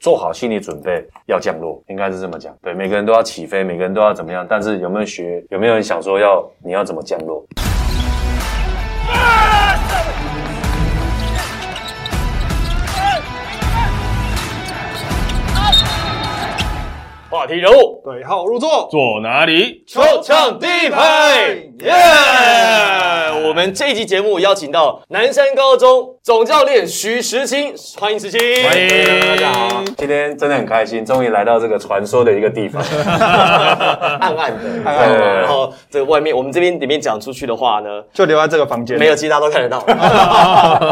做好心理准备要降落，应该是这么讲。对，每个人都要起飞，每个人都要怎么样？但是有没有学？有没有人想说要你要怎么降落？话题人物，对号入座，坐哪里？球场地派，耶！我们这一集节目邀请到南山高中总教练许时清，欢迎时清，欢迎。大家好。今天真的很开心，终于来到这个传说的一个地方。暗暗的，暗暗的。对。然后这个外面，我们这边里面讲出去的话呢，就留在这个房间。没有，其实大家都看得到，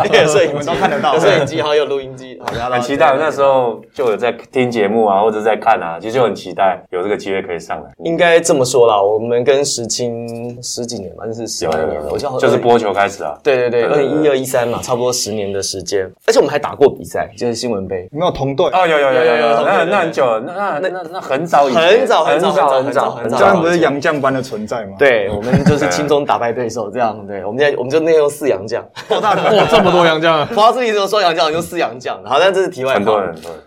有摄影机你们都看得到。有摄影机，然后有录音机，好很期待，那时候就有在听节目啊，或者在看啊，其实就很期待有这个机会可以上来。应该这么说啦，我们跟石青十几年吧，那是十来年了，我就是播球开始啊。对对对，二零一二一三嘛，差不多十年的时间，而且我们还打过比赛，就是新闻杯。没有同队？哦，有有有有有，那那很久了，那那那那那很早以前，很早很早很早很早很早这样不是洋将般的存在吗？，对，我们就是轻松打败对手，这样。对，我们现在我们就内用四洋将，哇，这么多洋将啊！华自己说双洋将，我就四洋将。好，但这是题外话。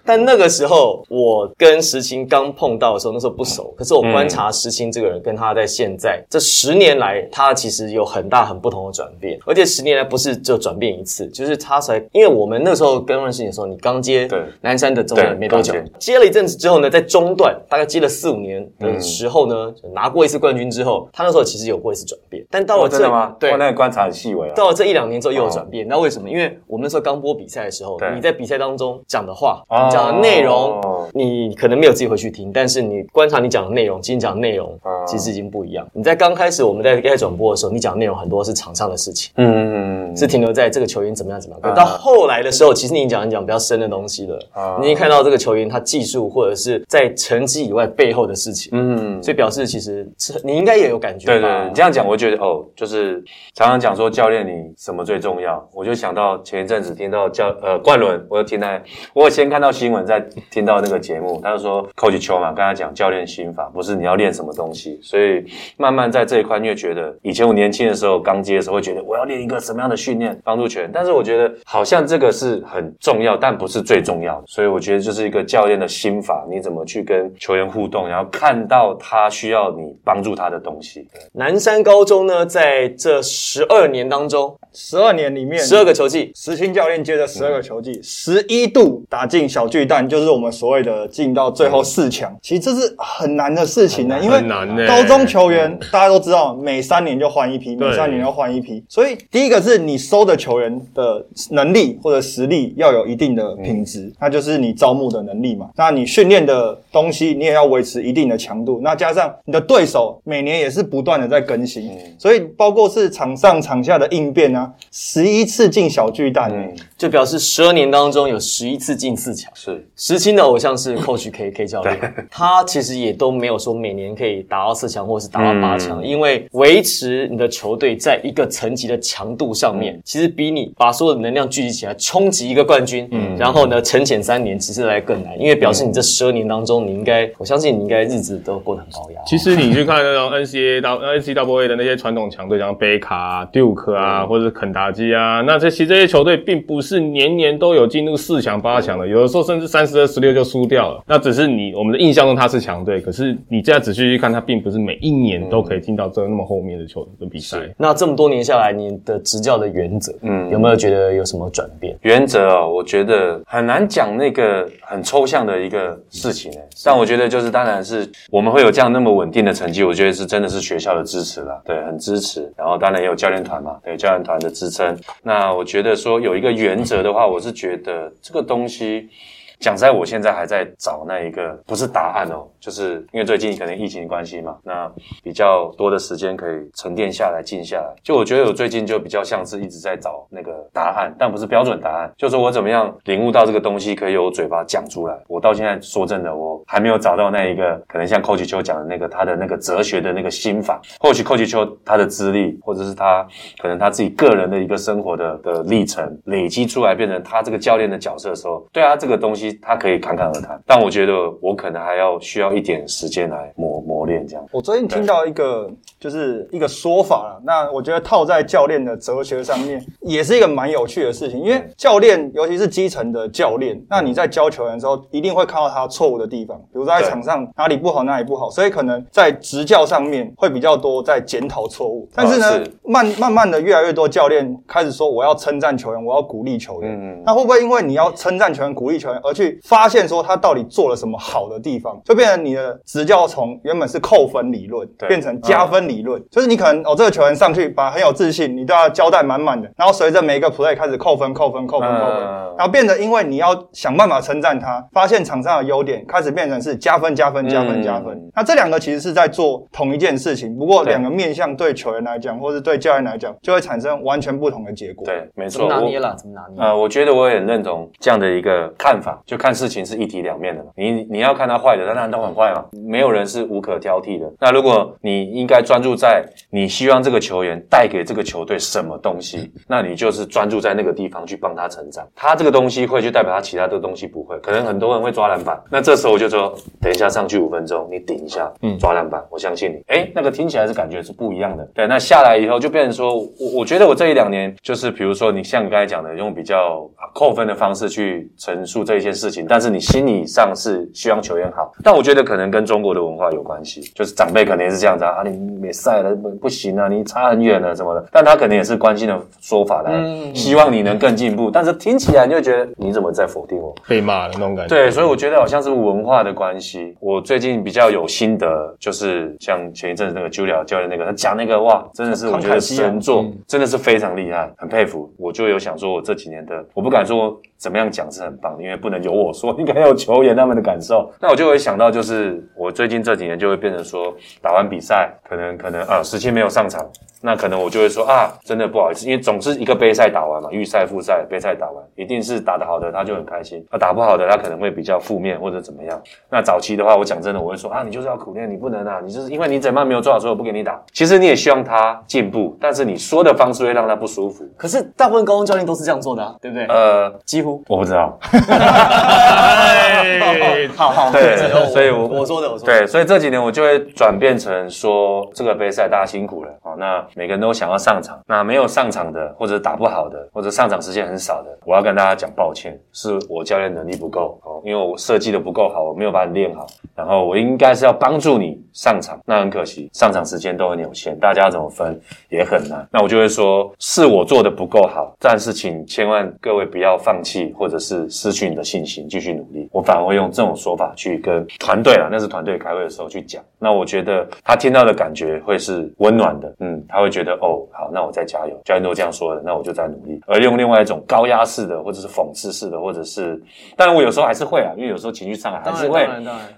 但那个时候，我跟石青刚碰到的时候，那时候不熟。可是我观察石青这个人，跟他在现在这十年来，他其实有很大很不同的转变。而且十年来不是就转变一次，就是他才，因为我们那时候刚认识你的时候，你刚接对南山的中段没多久接，了一阵子之后呢，在中段大概接了四五年的时候呢，就拿过一次冠军之后，他那时候其实有过一次转变。但到了哦，这真的吗？对哇，那个观察很细微啊。到了这一两年之后又有转变，那为什么？因为我们那时候刚播比赛的时候，你在比赛当中讲的话、哦你讲的内容，你可能没有自己回去听，但是你观察你讲的内容，今天讲的内容哦其实已经不一样。你在刚开始我们在开转播的时候，你讲的内容很多都是场上的事情，嗯，是停留在这个球员怎么样怎么样。到后来的时候，其实你讲一讲比较深的东西了，啊。你已经看到这个球员他技术或者是在成绩以外背后的事情，嗯，所以表示其实是你应该也有感觉吧。对对，你这样讲，我觉得哦，就是常常讲说教练你什么最重要，我就想到前一阵子听到教呃冠伦，我有听他，我有先看到新闻，再听到那个节目，他就说 coach 邱嘛，跟他讲教练心法，不是你要练什么东西，所以慢慢在这一块，你会觉得以前我年轻的时候刚接的时候会觉得我要练一个什么样的训练帮助球员，但是我觉得好像这个是很重要，但不是最重要的，所以我觉得就是一个教练的心法，你怎么去跟球员互动，然后看到他需要你帮助他的东西。南山高中呢，在这十二年当中，十二年里面，十二个球季，石青教练接着十二个球季，十一度打进小巨蛋，就是我们所谓的进到最后四强。其实这是很难的事情呢，因为高中球员大家都知道，每三年就换一批，每三年就换一批。所以第一个是你收的球员的能力或者实力要有一定的品质，那就是你招募的能力嘛。那你训练的东西你也要维持一定的强度，那加上你的对手每年也是不断的在更新，所以包括是场上场下的应变啊，十一次进小巨蛋、嗯，就表示十二年当中有十一次进四强。是。石青的偶像是 Coach K K 教练，他其实也都没有说每年可以打到四强或者是打到八强，嗯。因为维持你的球队在一个层级的强度上面，嗯其实比你把所有的能量聚集起来冲击一个冠军，嗯然后呢沉潜三年，其实来更难，因为表示你这十二年当中，你应该，我相信你应该日子都过得很高压。其实你去看那种 NCAA 到 NCAA 的那些传统强队，像贝卡、啊、Duke 啊，或者是肯达基啊，那这其实这些球队并不是年年都有进入四强、八强的，有的时候甚至三十二、十六就输掉了。那只是你我们的印象中他是强队，可是你这样仔细去看，他并不是每一年都可以进到这那么后面的球的比赛。那这么多年下来，你的执教的原则，嗯，有没有觉得有什么转变？原则哦，我觉得很难讲那个很抽象的一个事情诶。但我觉得就是，当然是我们会有这样那么稳定的成绩，我觉得是真的是学校的支持了，对，很支持。然后当然也有教练团嘛，对，教练团的支撑。那我觉得说有一个原则的话，我是觉得这个东西。讲实在，我现在还在找那一个不是答案哦，就是因为最近可能疫情关系嘛，那比较多的时间可以沉淀下来、静下来。就我觉得我最近就比较像是一直在找那个答案，但不是标准答案，就是我怎么样领悟到这个东西可以由我嘴巴讲出来。我到现在说真的，我还没有找到那一个可能像寇奇秋讲的那个他的那个哲学的那个心法。或许寇奇秋他的资历，或者是他可能他自己个人的一个生活的的历程累积出来，变成他这个教练的角色的时候，对啊，这个东西他可以侃侃而谈。但我觉得我可能还要需要一点时间来磨磨练这样。我最近听到一个就是一个说法了，那我觉得套在教练的哲学上面，也是一个蛮有趣的事情。因为教练，尤其是基层的教练，那你在教球员的时候，一定会看到他错误的地方，比如说在场上哪里不好，哪里不好，所以可能在执教上面会比较多在检讨错误。但是呢，是慢慢慢的越来越多教练开始说我要称赞球员，我要鼓励球员。嗯那会不会因为你要称赞球员、鼓励球员，而去发现说他到底做了什么好的地方，就变成你的执教从原本是扣分理论对变成加分理论？就是你可能哦，这个球员上去把很有自信，你对他交代满满的，然后随着每一个 play 开始扣分、扣分、扣分、扣分，嗯然后变得因为你要想办法称赞他，发现场上的优点，开始变成是加分、加分、加分、嗯加分。那这两个其实是在做同一件事情，不过两个面向对球员来讲，或是对教练来讲，就会产生完全不同的结果。对，没怎么错。拿捏了？怎么拿捏？呃，我觉得我也很认同这样的一个看法，就看事情是一体两面的嘛。你你要看他坏的，他当然都很坏嘛，没有人是无可挑剔的。那如果你应该专注在你希望这个球员带给这个球队什么东西，那你就是专注在那个地方去帮他成长。他这个东西会就代表他其他的东西不会，可能很多人会抓篮板，那这时候我就说，等一下上去五分钟，你顶一下，嗯，抓篮板，我相信你。哎，那个听起来是感觉是不一样的。对，那下来以后就变成说，我我觉得我这一两年就是比如说你像你刚才讲的，用比较扣分的方式去陈述这一件事情，但是你心理上是希望球员好。但我觉得可能跟中国的文化有关系，就是长辈可能也是这样子啊，啊你没赛了不不行啊，你差很远了什么的。但他可能也是关心的说法来，希望你能更进步。但是听起来你就觉得你怎么在否定我？被骂的那种感觉。对，所以我觉得好像是文化的关系。我最近比较有心得，就是像前一阵子那个 Julia 教练那个，他讲那个哇，真的是我觉得神作，真的是非常厉害，很佩服。我就有想说，我这几年的，我不敢说怎么样讲是很棒的，因为不能由我说，应该有球员他们的感受。那我就会想到，就是我最近这几年就会变成说，打完比赛，可能可能啊，时期没有上场。那可能我就会说啊，真的不好意思，因为总是一个杯赛打完嘛，预赛、复赛、杯赛打完，一定是打得好的他就很开心，啊打不好的他可能会比较负面或者怎么样。那早期的话，我讲真的，我会说啊，你就是要苦练，你不能啊，你就是因为你怎么样没有做好，所以我不给你打。其实你也希望他进步，但是你说的方式会让他不舒服。可是大部分高中教练都是这样做的、啊，对不对？呃，几乎。我不知道，哎，好好，对这个所以我我说的，我说的。对，所以这几年我就会转变成说，这个杯赛大家辛苦了哦，那每个人都想要上场，那没有上场的，或者打不好的，或者上场时间很少的，我要跟大家讲抱歉，是我教练能力不够哦，因为我设计的不够好，我没有把你练好，然后我应该是要帮助你上场，那很可惜，上场时间都很有限，大家怎么分也很难，那我就会说是我做的不够好，但是请千万各位不要放弃，或者是失去你的信心，继续努力。我反而会用这种说法去跟团队啊，那是团队开会的时候去讲。那我觉得他听到的感觉会是温暖的，嗯，他会觉得哦，好，那我再加油。教练都这样说的，那我就再努力。而用另外一种高压式的，或者是讽刺式的，或者是，当然我有时候还是会啊，因为有时候情绪上来还，是会。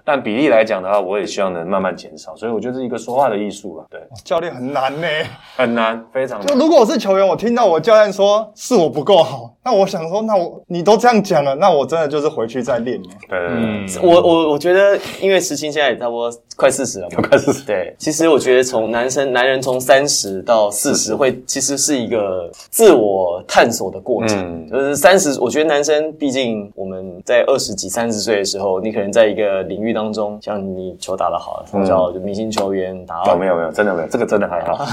但比例来讲的话，我也希望能慢慢减少，所以我觉得是一个说话的艺术吧，对，教练很难呢、很难，非常难。就如果我是球员，我听到我教练说是我不够好，那我想说，那我你都这样讲了，那我真的就是回去再练了。对对对，嗯，我我我觉得，因为石青现在也差不多快四十了嘛，快四十。对，其实我觉得从男生男人从三十到四十会其实是一个自我探索的过程。嗯。就是三十，我觉得男生毕竟我们在二十几、三十岁的时候，你可能在一个领域当中，像你球打得好，就明星球员打到哦，没有没有，真的没有，这个真的还好。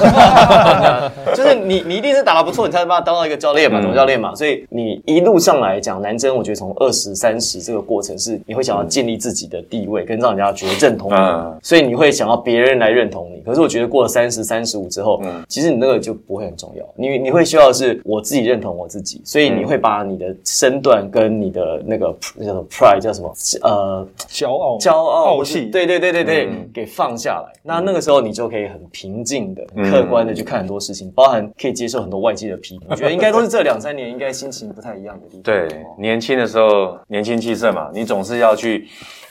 就是你，你一定是打得不错，你才能把他当到一个教练嘛，总教练嘛。所以你一路上来讲，男生我觉得从二十三十这个过程是你会想要建立自己的地位，跟让人家觉得认同你，嗯。所以你会想要别人来认同你。可是我觉得过了三十、三十五之后，嗯。其实你那个就不会很重要，你你会需要的是我自己认同我自己，所以你会把你的身段跟你的那个那叫什么 pride 叫什么呃骄傲，骄傲、傲气，对对对对对，嗯。给放下来。那那个时候你就可以很平静的、很客观的去看很多事情，包含可以接受很多外界的批评。我觉得应该都是这两三年应该心情不太一样的地方。对，年轻的时候年轻气盛嘛，你总是要去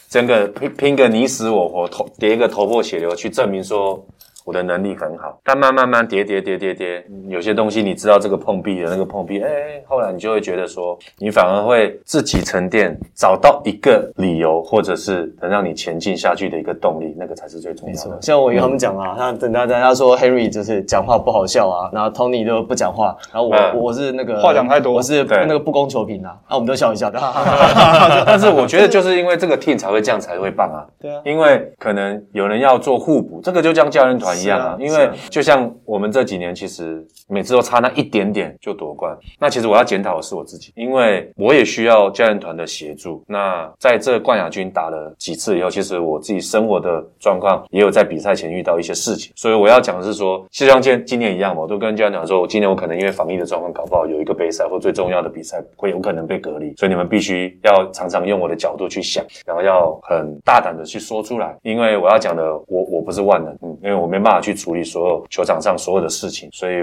整个拼拼个你死我活，头叠一个头破血流，去证明说我的能力很好，但慢慢慢跌跌跌跌跌，有些东西你知道这个碰壁的那个碰壁，哎，后来你就会觉得说，你反而会自己沉淀，找到一个理由，或者是能让你前进下去的一个动力，那个才是最重要的。像我跟他们讲啊，他等大家家说 Harry 就是讲话不好笑啊，然后 Tony 都不讲话，然后我、嗯我是那个话讲太多我是那个不攻求平啊，啊，我们都笑一笑的。但是我觉得就是因为这个 team 才会这样才会棒啊。对啊因为可能有人要做互补，这个就像教练团一样啊。因为就像我们这几年，其实每次都差那一点点就夺冠。那其实我要检讨的是我自己，因为我也需要教练团的协助。那在这冠亚军打了几次以后，其实我自己生活的状况也有在比赛前遇到一些事情，所以我要讲的是说，就像今今年一样嘛，我都跟教练讲说，今年我可能因为防疫的状况，搞不好有一个杯赛或最重要的比赛会有可能被隔离，所以你们必须要常常用我的角度去想，然后要很大胆的去说出来，因为我要讲的，我我不是万能，嗯，因为我没办法去处理所有球场上所有的事情，所以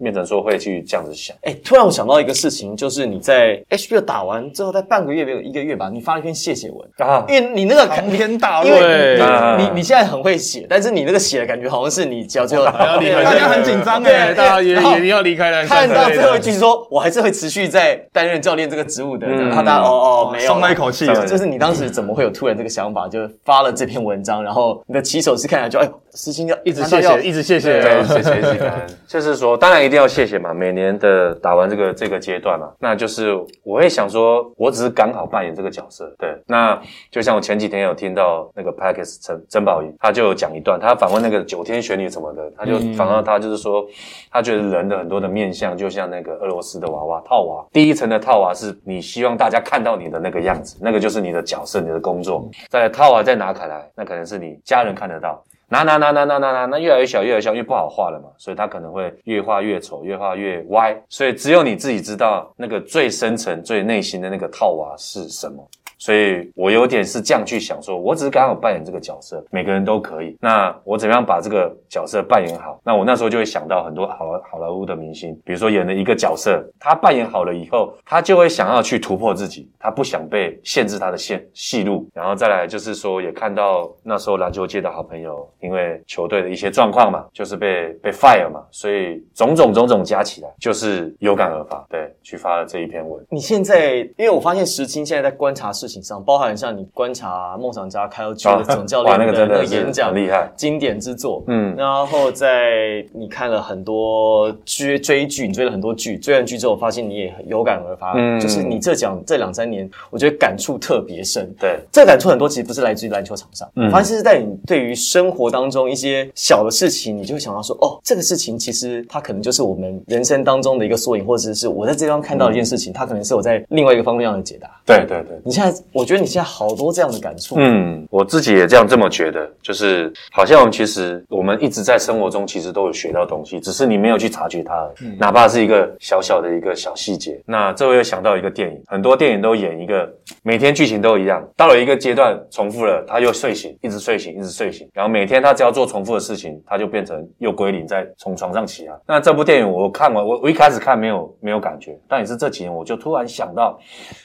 变成说会去这样子想。哎、突然我想到一个事情，就是你在 HBO 打完之后，在半个月没有一个月吧，你发了一篇谢谢文，啊，因为你那个长篇大因为论，对你你你现在很会写，但是你那个写的感觉好像是你只 要最后大家很紧张对，哎大家也也要离开了。看到最后一句说，我还是会持续在担任教练这个职务的，嗯然后大家哦哦没有松了一口气。就是你当时怎么会有突然这个想法，就发了这篇文章，然后你的起手是看起来就哎，私心要一直谢谢，一直谢谢。对，谢谢谢谢。就是说，当然一定要谢谢嘛。每年的打完这个这个阶段嘛，那就是我会想说，我只是刚好扮演这个角色。对，那就像我前几天有听到那个 p a k i s 曾曾宝仪，他就有讲一段，他访问那个九天玄女什么的，他就访到他就是说，他觉得人的很多的面相就像那个俄罗斯的娃娃套娃，第一层的套娃是你希望大家看到你的那个样子，那个就是你的角色，你的工作。再来套娃再拿开来，那可能是你家人看得到。拿拿拿拿拿拿拿，那越来越小，越来越小，因为不好画了嘛，所以它可能会越画越丑，越画越歪。所以只有你自己知道那个最深层、最内心的那个套娃是什么。所以我有点是这样去想说，我只是刚好扮演这个角色，每个人都可以。那我怎么样把这个角色扮演好？那我那时候就会想到很多好好莱坞的明星，比如说演了一个角色，他扮演好了以后，他就会想要去突破自己，他不想被限制他的线戏路。然后再来就是说，也看到那时候篮球界的好朋友，因为球队的一些状况嘛，就是被被 fire 嘛，所以种种种种加起来，就是有感而发，对，去发了这一篇文。你现在，因为我发现石青现在在观察事情上，包含像你观察梦想家开 a 剧的总教练的那个真的是演讲，很厉害经典之作。嗯然后在你看了很多追追剧，你追了很多剧，追完剧之后，发现你也有感而发，嗯就是你这讲这两三年，我觉得感触特别深。对，这感触很多，其实不是来自于篮球场上，嗯我发现是在你对于生活当中一些小的事情，你就会想到说，哦，这个事情其实它可能就是我们人生当中的一个缩影，或者是我在这地方看到一件事情，它可能是我在另外一个方面上的解答。对对对。你现在，我觉得你现在好多这样的感触，嗯，我自己也这样这么觉得，就是好像我们其实我们一直在生活中其实都有学到东西，只是你没有去察觉它而已，哪怕是一个小小的一个小细节。那这我又想到一个电影，很多电影都演一个每天剧情都一样，到了一个阶段重复了，他又睡醒，一直睡醒，一直睡醒，然后每天他只要做重复的事情，他就变成又归零，再从床上起来。那这部电影我看完，我我一开始看没有没有感觉，但也是这几年我就突然想到。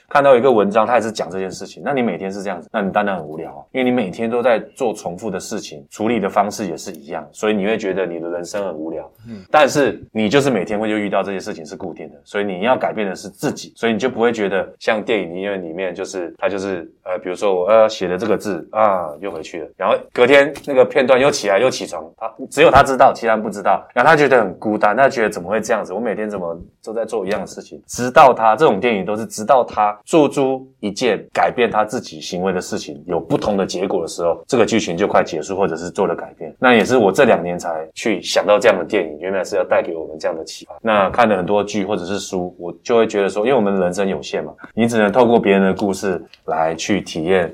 看到一个文章，他也是讲这件事情。那你每天是这样子，那你当然很无聊啊，因为你每天都在做重复的事情，处理的方式也是一样，所以你会觉得你的人生很无聊。嗯，但是你就是每天会就遇到这些事情是固定的，所以你要改变的是自己，所以你就不会觉得像电影音乐里面就是他就是呃，比如说我呃写的这个字啊又回去了，然后隔天那个片段又起来又起床，他只有他知道，其他人不知道，然后他觉得很孤单，他觉得怎么会这样子？我每天怎么都在做一样的事情，直到他这种电影都是直到他做出一件改变他自己行为的事情，有不同的结果的时候，这个剧情就快结束，或者是做了改变。那也是我这两年才去想到这样的电影，原来是要带给我们这样的启发。那看了很多剧或者是书，我就会觉得说，因为我们人生有限嘛，你只能透过别人的故事来去体验。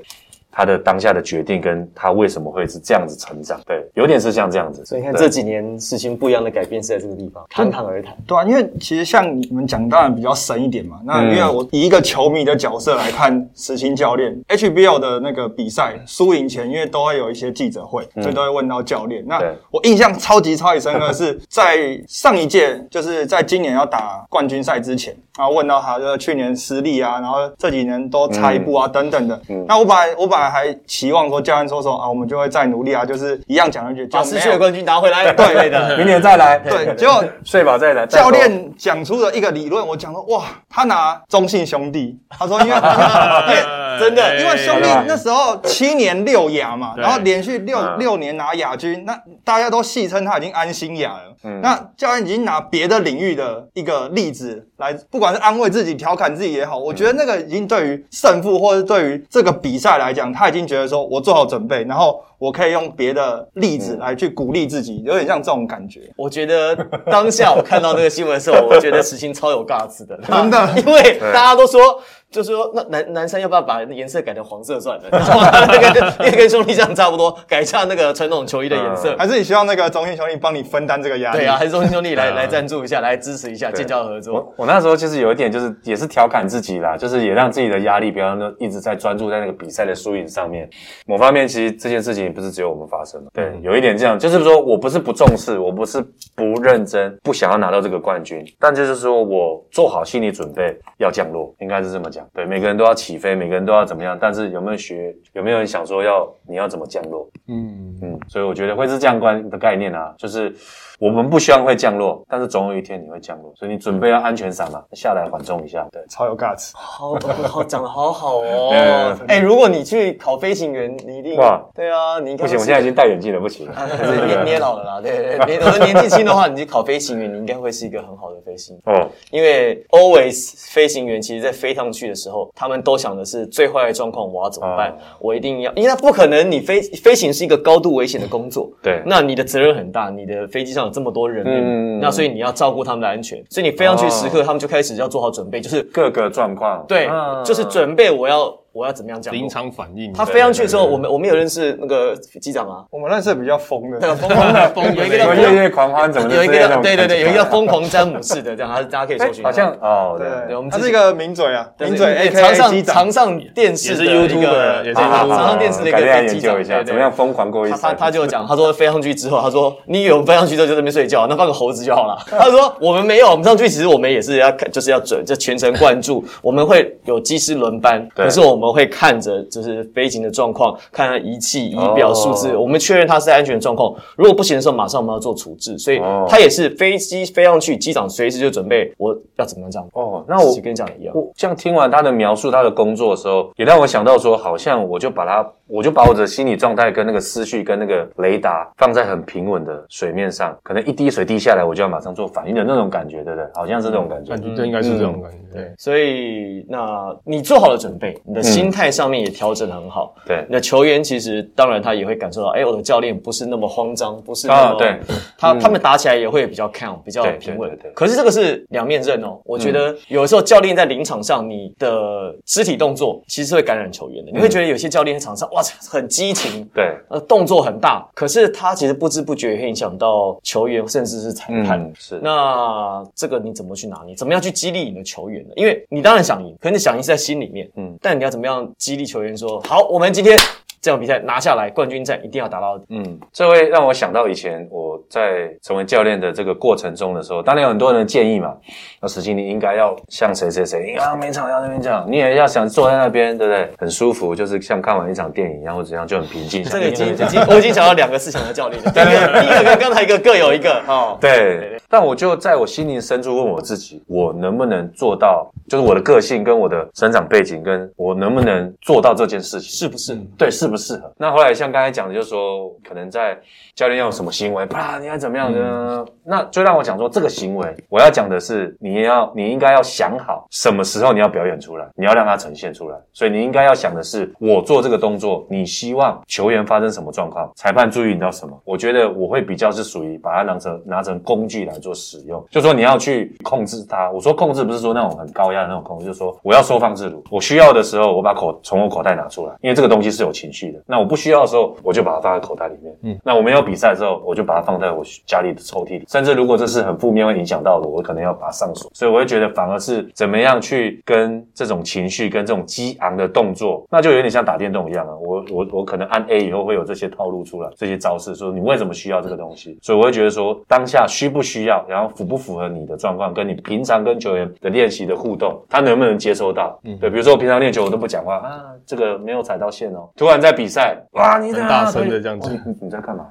他的当下的决定跟他为什么会是这样子成长，对，有点是像这样子。所以你看这几年事情不一样的改变是在这个地方，侃侃而谈。对啊，因为其实像你们讲，当然比较深一点嘛。那嗯因为我以一个球迷的角色来看，石青教练 HBL 的那个比赛输赢前，因为都会有一些记者会，所以都会问到教练。那我印象超级超级深刻的 是，在上一届，就是在今年要打冠军赛之前，然后问到他，就是去年失利啊，然后这几年都差一步啊，等等的。那我把我本还期望说教练说说啊，我们就会再努力啊，就是一样讲一句，把就失去的冠军拿回来，对对的，明年再来，对，结果睡饱再来。教练讲出了一个理论，我讲说哇，他拿中信兄弟，他说因为因为真的因为兄弟那时候七年六亚嘛，然后连续六嗯。六年拿亚军，那大家都戏称他已经安心亚了。嗯。那教练已经拿别的领域的一个例子来，不管是安慰自己、调侃自己也好，我觉得那个已经对于胜负或者对于这个比赛来讲，他已经觉得说我做好准备，然后我可以用别的例子来去鼓励自己，有点像这种感觉。我觉得当下我看到那个新闻的时候，我觉得石青超有尬词的，真的？因为大家都说，就是说那男男生要不要把颜色改成黄色算了？那个那个跟兄弟这样差不多，改一下那个传统球衣的颜色。还是你希望那个中信兄弟帮你分担这个压力？对啊，还是中信兄弟来来赞助一下，来支持一下，建交合作。我我那时候其实有一点就是也是调侃自己啦，就是也让自己的压力不要那一直在专注在那个比赛的输赢上面。某方面其实这件事情也不是只有我们发生嘛，对，有一点这样，就是说我不是不重视，我不是不认真，不想要拿到这个冠军，但就是说我做好心理准备要降落，应该是这么讲。对，每个人都要起飞，每个人都要怎么样，但是有没有学，有没有人想说要你要怎么降落？嗯，嗯，所以我觉得会是这样观的概念啊，就是我们不希望会降落，但是总有一天你会降落，所以你准备要安全伞嘛，下来缓冲一下。对，超有 guts。好好讲的好好哦。哎，如果你去考飞行员，你一定哇对啊，你应该不行，我现在已经戴眼镜了，不行。啊可是你你老了啦，对对我的年纪轻的话，你去考飞行员，你应该会是一个很好的飞行员。哦，因为 always 飞行员其实在飞上去的时候，他们都想的是最坏的状况我要怎么办？哦我一定要，因为他不可能，你飞飞行是一个高度危险的工作，对那你的责任很大，你的飞机上有这么多人命，嗯那所以你要照顾他们的安全，所以你飞上去时刻，他们就开始要做好准备，就是各个状况，对，嗯就是准备我要我要怎么样降落临。场反应。他飞上去的时候，我们我们有认识那个机长啊，我们认识比较疯的，疯狂的疯，有一个叫夜夜狂欢怎么的有一个叫对对对，有一个叫疯狂詹姆士的，这样，他大家可以搜寻。好像哦，对对，对我们他是一个名嘴啊，名嘴对 A 常上长常。上电视的也是一个常上电视的一个机长怎么样疯狂过一他。他他就讲，他说飞上去之后，他说你以为我们飞上去之后就在那边睡觉，那放个猴子就好了。他说我们没有，我们上去其实我们也是要看，就是要准，就全程贯注。我们会有机师轮班，可是我们会看着就是飞行的状况，看它仪器、仪表、哦数字，我们确认它是安全的状况。如果不行的时候，马上我们要做处置。所以它也是飞机飞上去，机长随时就准备我要怎么样这样。哦，那我跟你讲一样。我这样听完他的描述，他的工作的时候，也让我想到说，好像我就把他，我就把我的心理状态跟那个思绪跟那个雷达放在很平稳的水面上，可能一滴水滴下来，我就要马上做反应的那种感觉，对不对？好像是这种感觉。感觉对应该是这种感觉。对，所以那你做好了准备，你的心态上面也调整的很好。对你的球员其实当然他也会感受到，哎，我的教练不是那么慌张，不是那么、啊对他他们打起来也会比较 calm，比较平稳对。可是这个是两面刃哦，我觉得有的时候教练在临场上，你的肢体动作其实会感染球员的，你会觉得有些教练在场上哇很激情，对，呃，动作很大，可是他其实不知不觉也会影响到球员，甚至是裁判。嗯，是。那这个你怎么去拿捏？怎么样去激励你的球员呢？因为你当然想赢，可是你想赢是在心里面，嗯嗯，但你要怎么样激励球员说，好，我们今天这场比赛拿下来，冠军战一定要打到底。嗯，这会让我想到以前我在成为教练的这个过程中的时候，当然有很多人的建议嘛。那实际你应该要像谁谁谁，啊，每场要那边这样，你也要想坐在那边，对不对？很舒服，就是像看完一场电影一样，或者怎样就很平静。这个已经已经我已经想到两个思想的教练了，第一个第一个跟刚才一个各有一个哦。对，但我就在我心灵深处问我自己，我能不能做到？就是我的个性跟我的成长背景，跟我能不能做到这件事情？是不是？对，适不适合？那后来像刚才讲的，就是说可能在教练要有什么行为，啪，你要怎么样呢？那就让我讲说，这个行为我要讲的是，你要你应该要想好什么时候你要表演出来，你要让它呈现出来。所以你应该要想的是，我做这个动作，你希望球员发生什么状况，裁判注意到什么？我觉得我会比较是属于把它当成拿成工具来做使用，就说你要去控制它。我说控制不是说那种很高压的那种控制，就是说我要收放自如，我需要的时候我把口从我口袋拿出来，因为这个东西是有情绪的。那我不需要的时候，我就把它放在口袋里面。嗯，那我没有比赛的时候，我就把它放在我家里的抽屉里。甚至如果这是很负面会影响到的，我可能要把它上锁。所以我会觉得反而是怎么样去跟这种情绪跟这种激昂的动作，那就有点像打电动一样啊。我我我可能按 A 以后会有这些套路出来，这些招式，说你为什么需要这个东西？所以我会觉得说当下需不需要，然后符不符合你的状况，跟你平常跟球员的练习的互动，他能不能接收到？嗯对，比如说我平常练球我都不讲话啊，这个没有踩到线哦。突然在比赛，哇，你很大声的这样子，你你在干嘛？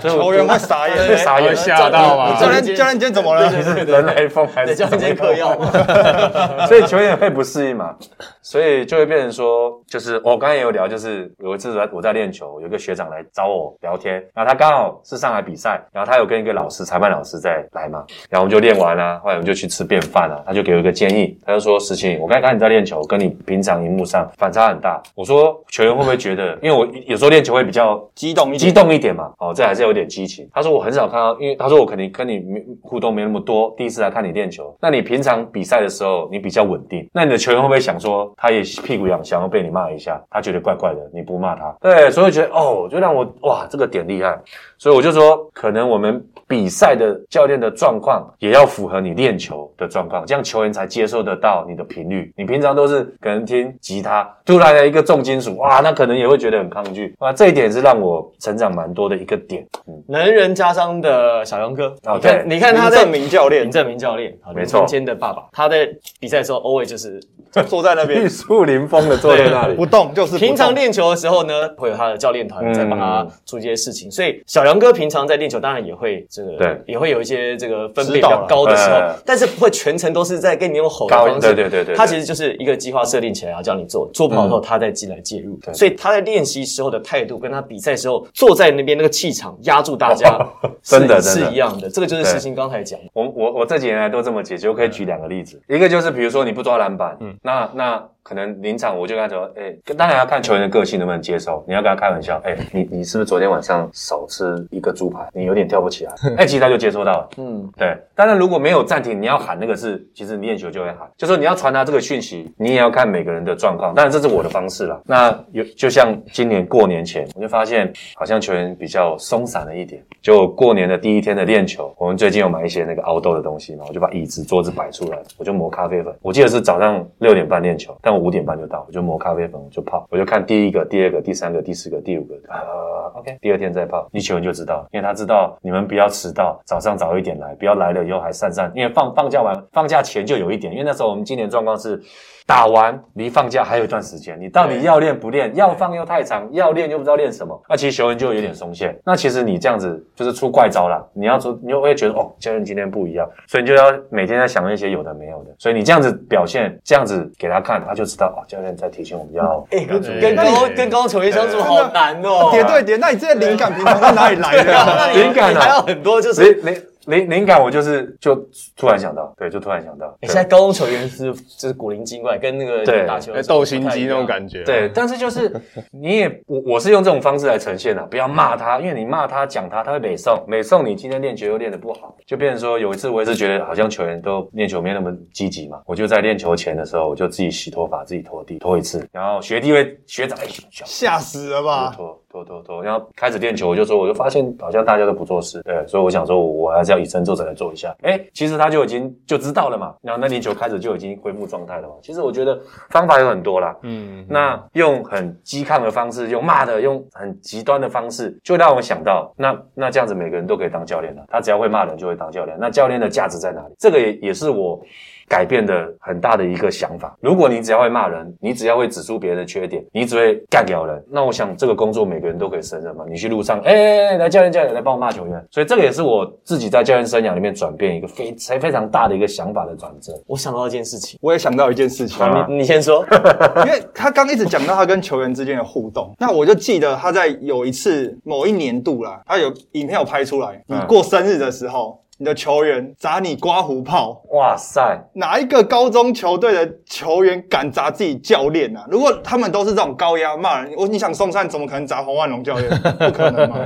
球员会傻眼，会傻眼，吓到啊？教练教练今天怎么了？你是人来疯还是教练今天嗑药吗？所以球员会不适应嘛？所以就会变成说，就是我刚才也有聊，就是有一次我在练球，有一个学长来找我聊天，然后他刚好是上海比赛，然后他有跟一个老师裁判老师在来嘛，然后我们就练完了，后来我们就去吃便饭了，他就给我一个建议，他就说：“石青，我刚才看你在练球，跟你平常荧幕上反差很大。”我说：“球员会不会觉得，因为我有时候练球会比较激动一激动一点嘛？哦，这还是有点激情。”他说：“我很少看到，因为他说我肯定跟你互动没那么多，第一次来看你练球，那你平常比赛的时候你比较稳定，那你的球员会不会想说，他也屁股痒，想要被你骂一下，他觉得怪怪的，你不骂他？对，所以觉得哦，就让我哇，这个点厉害，所以我就说，可能我们。”比赛的教练的状况也要符合你练球的状况，这样球员才接受得到你的频率。你平常都是可能听吉他，突然来一个重金属，哇，那可能也会觉得很抗拒啊。这一点是让我成长蛮多的一个点。嗯，能人加商的小杨哥，哦，对，你看他在林正明教练，林正明教练，没错，间的爸爸，他在比赛的时候，always 就是坐 在那边，玉树临风的坐在那里不动，就是平常练球的时候呢，会有他的教练团在帮他做一些事情。所以小杨哥平常在练球，当然也会这个，对，也会有。一些这个分贝比较高的时候，但是不会全程都是在跟你用吼的方式。对对对对，他其实就是一个计划设定起来，然后叫你做，做不好后他再进来介入。所以他在练习时候的态度，跟他比赛时候坐在那边那个气场压住大家，真的是一样的。这个就是事情刚才讲。我我我这几年来都这么解决，我可以举两个例子。一个就是比如说你不抓篮板，嗯，那那。可能临场我就跟他说，哎，当然要看球员的个性能不能接受。你要跟他开玩笑，哎，你你是不是昨天晚上少吃一个猪排？你有点跳不起来。哎，其实他就接收到了。嗯，对。当然如果没有暂停，你要喊那个是，其实练球就会喊，就说你要传达这个讯息，你也要看每个人的状况。当然这是我的方式了。那有就像今年过年前，我就发现好像球员比较松散了一点。就过年的第一天的练球，我们最近有买一些那个凹豆的东西嘛，我就把椅子桌子摆出来，我就磨咖啡粉。我记得是早上六点半练球，但五点半就到，我就磨咖啡粉，我就泡，我就看第一个、第二个、第三个、第四个、第五个，呃，OK，第二天再泡，你球员就知道，因为他知道你们不要迟到，早上早一点来，不要来了以后还散散，因为放放假完，放假前就有一点，因为那时候我们今年状况是。打完离放假还有一段时间，你到底要练不练？要放又太长，要练又不知道练什么。那其实球员就有点松懈。那其实你这样子就是出怪招了。你要出，你又会觉得哦，教练今天不一样，所以你就要每天在想那些有的没有的。所以你这样子表现，这样子给他看，他就知道哦，教练在提醒我们要。哎，跟高跟高球员相处好难哦。叠对叠，那你这些灵感平常在哪里来的？灵感还有很多，就是灵。灵灵感，我就是就突然想到，对，就突然想到。现在高中球员是就是古灵精怪，跟那个打球斗心机那种感觉。对，但是就是 你也我我是用这种方式来呈现的，不要骂他，因为你骂他讲他，他会美送美送你今天练球又练得不好，就变成说有一次我也是觉得好像球员都练球没那么积极嘛，我就在练球前的时候我就自己洗头发，自己拖地拖一次，然后学弟会学长吓死了吧？拖拖拖拖，然后开始练球我就说我就发现好像大家都不做事，对，所以我想说我还是要。以身作则来做一下，哎，其实他就已经就知道了嘛。然后那练球开始就已经恢复状态了嘛。其实我觉得方法有很多啦，嗯，那用很激亢的方式，用骂的，用很极端的方式，就让我想到，那那这样子每个人都可以当教练了。他只要会骂人就会当教练。那教练的价值在哪里？这个也也是我。改变的很大的一个想法。如果你只要会骂人，你只要会指出别人的缺点，你只会干掉人，那我想这个工作每个人都可以胜任嘛。你去路上，哎，来教练教练来帮我骂球员，所以这个也是我自己在教练生涯里面转变一个非才非常大的一个想法的转折。我想到一件事情，我也想到一件事情，你你先说，因为他刚一直讲到他跟球员之间的互动，那我就记得他在有一次某一年度啦，他有影片有拍出来，你过生日的时候。你的球员砸你刮胡泡，哇塞！哪一个高中球队的球员敢砸自己教练啊？如果他们都是这种高压骂人，我你想松山怎么可能砸黄万龙教练？不可能嘛！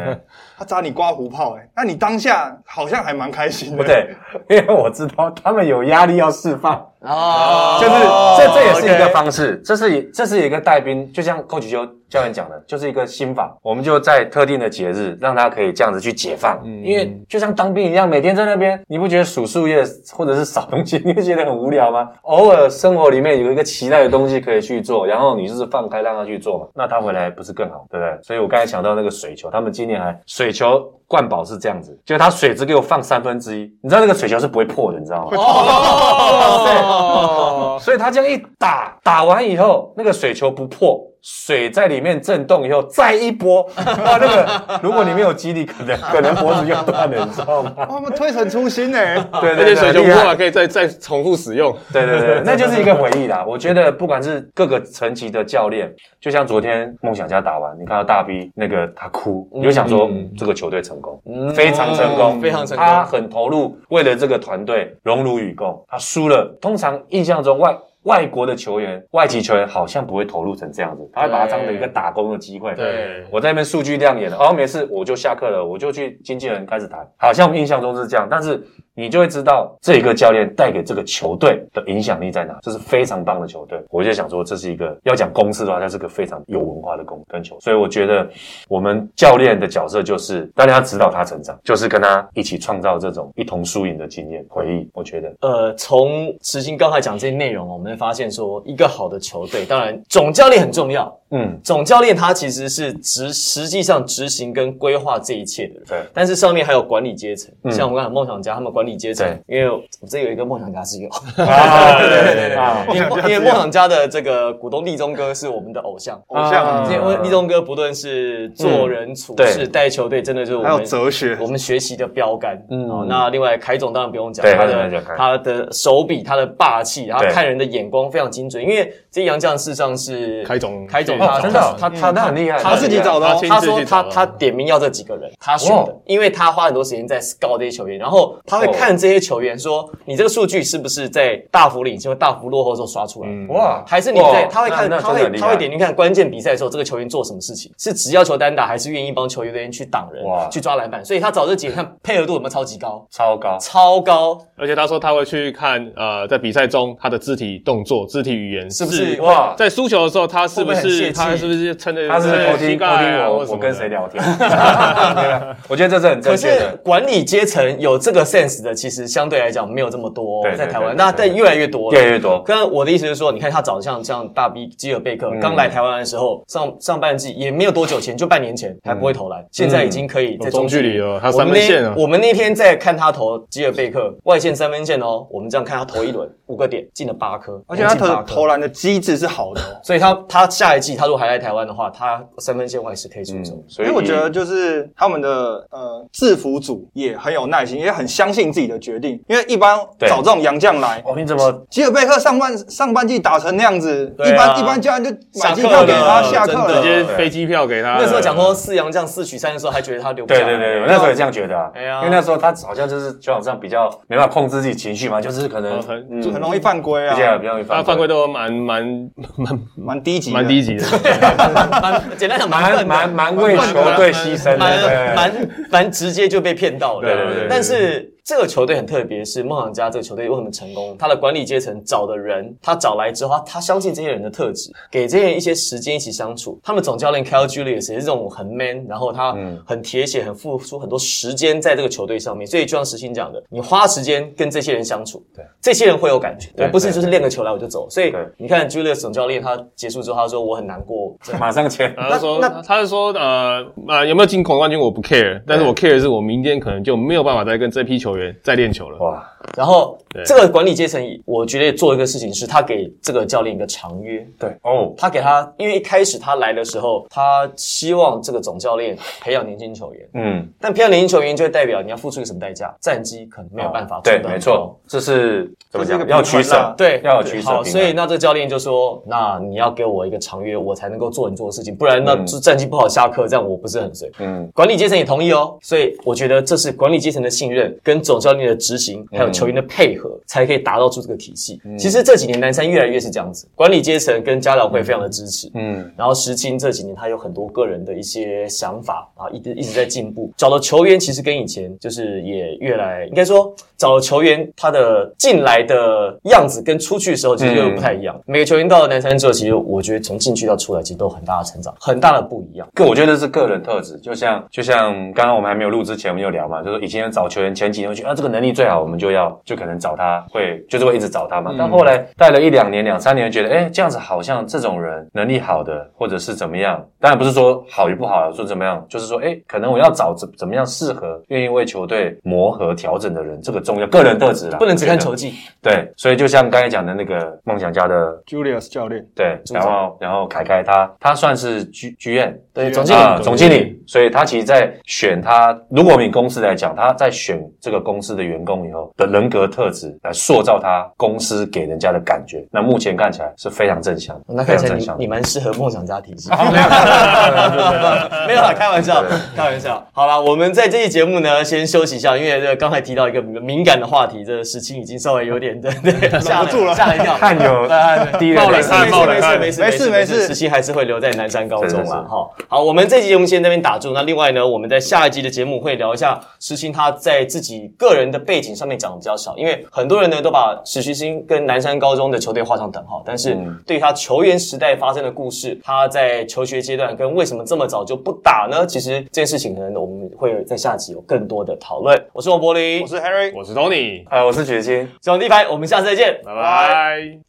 他砸你刮胡泡，哎，那你当下好像还蛮开心的。不对，因为我知道他们有压力要释放。哦，就是这这也是一个方式，这是这是一个带兵，就像寇启修教练讲的，就是一个心法。我们就在特定的节日，让他可以这样子去解放。嗯，因为就像当兵一样，每天在那边，你不觉得数树叶或者是扫东西，你会觉得很无聊吗？偶尔生活里面有一个期待的东西可以去做，然后你就是放开让他去做嘛，那他回来不是更好，对不对？所以我刚才想到那个水球，他们今年还水球。灌宝是这样子，就是他水只给我放三分之一，你知道那个水球是不会破的，你知道吗？所以他这样一打，打完以后，那个水球不破，水在里面震动以后，再一波，哇，那个如果你没有肌力，可能 可能脖子就断了，你知道吗？哇他们推陈出新 呢。对而且水球厉害不破还可以再再重复使用。对对对，那就是一个回忆啦。我觉得不管是各个层级的教练，就像昨天梦想家打完，你看到大 B 那个他哭，你就想说、嗯这个球队成功，非常成功，非常成功他很投入，为了这个团队荣辱与共。他输了，通常印象中外。外国的球员、外籍球员好像不会投入成这样子，他会把它当成一个打工的机会。对。我在那边数据亮眼了，哦，没事，我就下课了，我就去经纪人开始谈，好像我们印象中是这样，但是你就会知道这一个教练带给这个球队的影响力在哪，这是非常棒的球队。我就想说，这是一个要讲公司的话，它是个非常有文化的公跟球，所以我觉得我们教练的角色就是大家要指导他成长，就是跟他一起创造这种一同输赢的经验回忆。我觉得呃，从石鑫刚才讲这些内容，我们会发现说，一个好的球队，当然总教练很重要。嗯，总教练他其实是执实际上执行跟规划这一切的人，对但是上面还有管理阶层，嗯像我们刚才梦想家他们管理阶层对，因为我这有一个梦想家是有，啊 对对对因为梦因为梦想家的这个股东立中哥是我们的偶像，偶像啊。因为立中哥不论是做人处事、带球队，真的就是我还有们哲学。我们学习的标杆。嗯。哦，那另外凯总当然不用讲，他的他的手笔，他的霸气，然后看人的眼光非常精准。因为这杨将事实上是凯总。凯总哦他真的哦他他他很厉害他他自己找的他说他他点名要这几个人，他选的哦，因为他花很多时间在 scout 这些球员，然后他会看这些球员说，你这个数据是不是在大幅领先或大幅落后的时候刷出来？嗯。哇，还是你在他会看那那他会他会点进看关键比赛的时候，这个球员做什么事情，是只要求单打，还是愿意帮球员去挡人哇、去抓篮板？所以他找这几个看配合度有没有超级高，超高，超高，而且他说他会去看呃，在比赛中他的肢体动作、肢体语言是不是？哇。在输球的时候，他是不是他是不是撑着他是偷听偷膝盖听我我跟谁聊天，对吧我觉得这是很正可是确的。管理阶层有这个 sense 的，其实相对来讲没有这么多对对在台湾，那但越来越多了，越来越多。跟我的意思是说，你看他找的像像大 B 基尔贝克嗯。刚来台湾的时候，上上半季也没有多久前，就半年前还不会投篮，现在已经可以在中距离。了他我们三分线了那我们那天在看他投基尔贝克外线三分线哦，我们这样看他投一轮五个点进了八颗，而且他投投篮的机制是好的哦。所以他他下一季他如果还来台湾的话，他三分线外是可以出手。嗯，所以我觉得就是他们的呃制服组也很有耐心，也很相信自己的决定。因为一般找这种洋将来，哦，你怎么吉尔贝克上半上半季打成那样子，啊一般一般教练就买机票给他了下课了直。接飞机票给他。那时候讲说四洋将四取三的时候，还觉得他留不下来。对对对，我那时候也这样觉得啊，哎呀因为那时候他好像就是球场上比较没办法控制自己情绪嘛，就是可能哦很嗯就很容易犯规比较啊，比较容易他犯规都蛮蛮蛮蛮低级的，蛮低级的。蛮简单讲蛮蛮蛮蛮为球队牺牲的，蛮蛮蛮直接就被骗到了。对对对对但是这个球队很特别，是梦想家这个球队为什么成功？他的管理阶层找的人，他找来之后，他他相信这些人的特质，给这些人一些时间一起相处。他们总教练 Kyle Julius 也是这种很 man，然后他嗯很铁血，很付出很多时间在这个球队上面。所以就像石鑫讲的，你花时间跟这些人相处，对这些人会有感觉，对不是就是练个球来我就走。所以对你看 Julius 总教练他结束之后，他说我很难过，马上签。然后说那，他是说，呃呃，有没有进总冠军我不 care，但是我 care 是我明天可能就没有办法再跟这批球员再练球了。哇，然后这个管理阶层，我觉得做一个事情是，他给这个教练一个长约。对。哦，他给他，因为一开始他来的时候，他希望这个总教练培养年轻球员，嗯，但培养年轻球员就会代表你要付出一个什么代价？战绩可能没有办法对没错，这是怎么讲？要取舍对，要有取舍好，所以那这个教练就说：“那你要给我一个长约，我才能够做你做的事情，不然那战绩不好下课，这样我不是很随。”嗯，管理阶层也同意哦，所以我觉得这是管理阶层的信任，跟总教练的执行，还有球员的配合，才可以打造出这个体系。其实这几年南山越来越是这样子，管理阶层跟家长会非常的支持，嗯，然后石青这几年他有很多个人的一些想法啊，一直一直在进步。找的球员其实跟以前就是也越来，应该说找的球员他的进来的样子跟出去的时候其实又不太一样。每个球员到了南山之后，其实我觉得从进去到出来，其实都有很大的成长，很大的不一样。个我觉得是个人特质，就像就像刚刚我们还没有录之前，我们有聊嘛，就是以前找球员前几年会觉得啊，这个能力最好，我们就要就可能找他，会就是会一直找他嘛。但后来带了一两年、两三年，觉得哎，这样子好像这种人能力好的，或者是怎么样，当然不是说好与不好，说怎么样，就是说哎，可能我要找怎怎么样适合、愿意为球队磨合、调整的人，这个重要，个人特质啦，不能只看球技。对，所以就像刚才讲的那个梦想家的 Julius 教练，对，然后然后凯凯他他算是剧剧院对总经理。啊，总经理，所以他其实，在选他，如果我们以公司来讲，他在选这个公司的员工以后的人格特质来塑造他公司给人家的感觉，那目前看起来是非常正向的，那看起来非常正向你你蛮适合梦想家体系。没有啦，开玩笑，开玩笑。好啦，我们在这期节目呢，先休息一下，因为这个刚才提到一个敏感的话题，这个事情已经稍微有点 对对吓不住了吓一跳。汗有滴了冒冷没事汗冒冷汗没事没事没事石青还是会留在南山高中是是是啦。哈，好，我们这期节目先在那边打住。那另外呢，我们在下一集的节目会聊一下石青他在自己个人的背景上面讲的比较少，因为很多人呢都把史徐星跟南山高中的球队画上等号，但是对于他球员时代发生的故事，他在求学阶段跟为什么这么早就不打呢？其实这件事情可能我们会在下集有更多的讨论。我是王柏林我，是 Harry。我是 Tony，啊，我是雪清。小王第一排，我们下次再见，拜拜。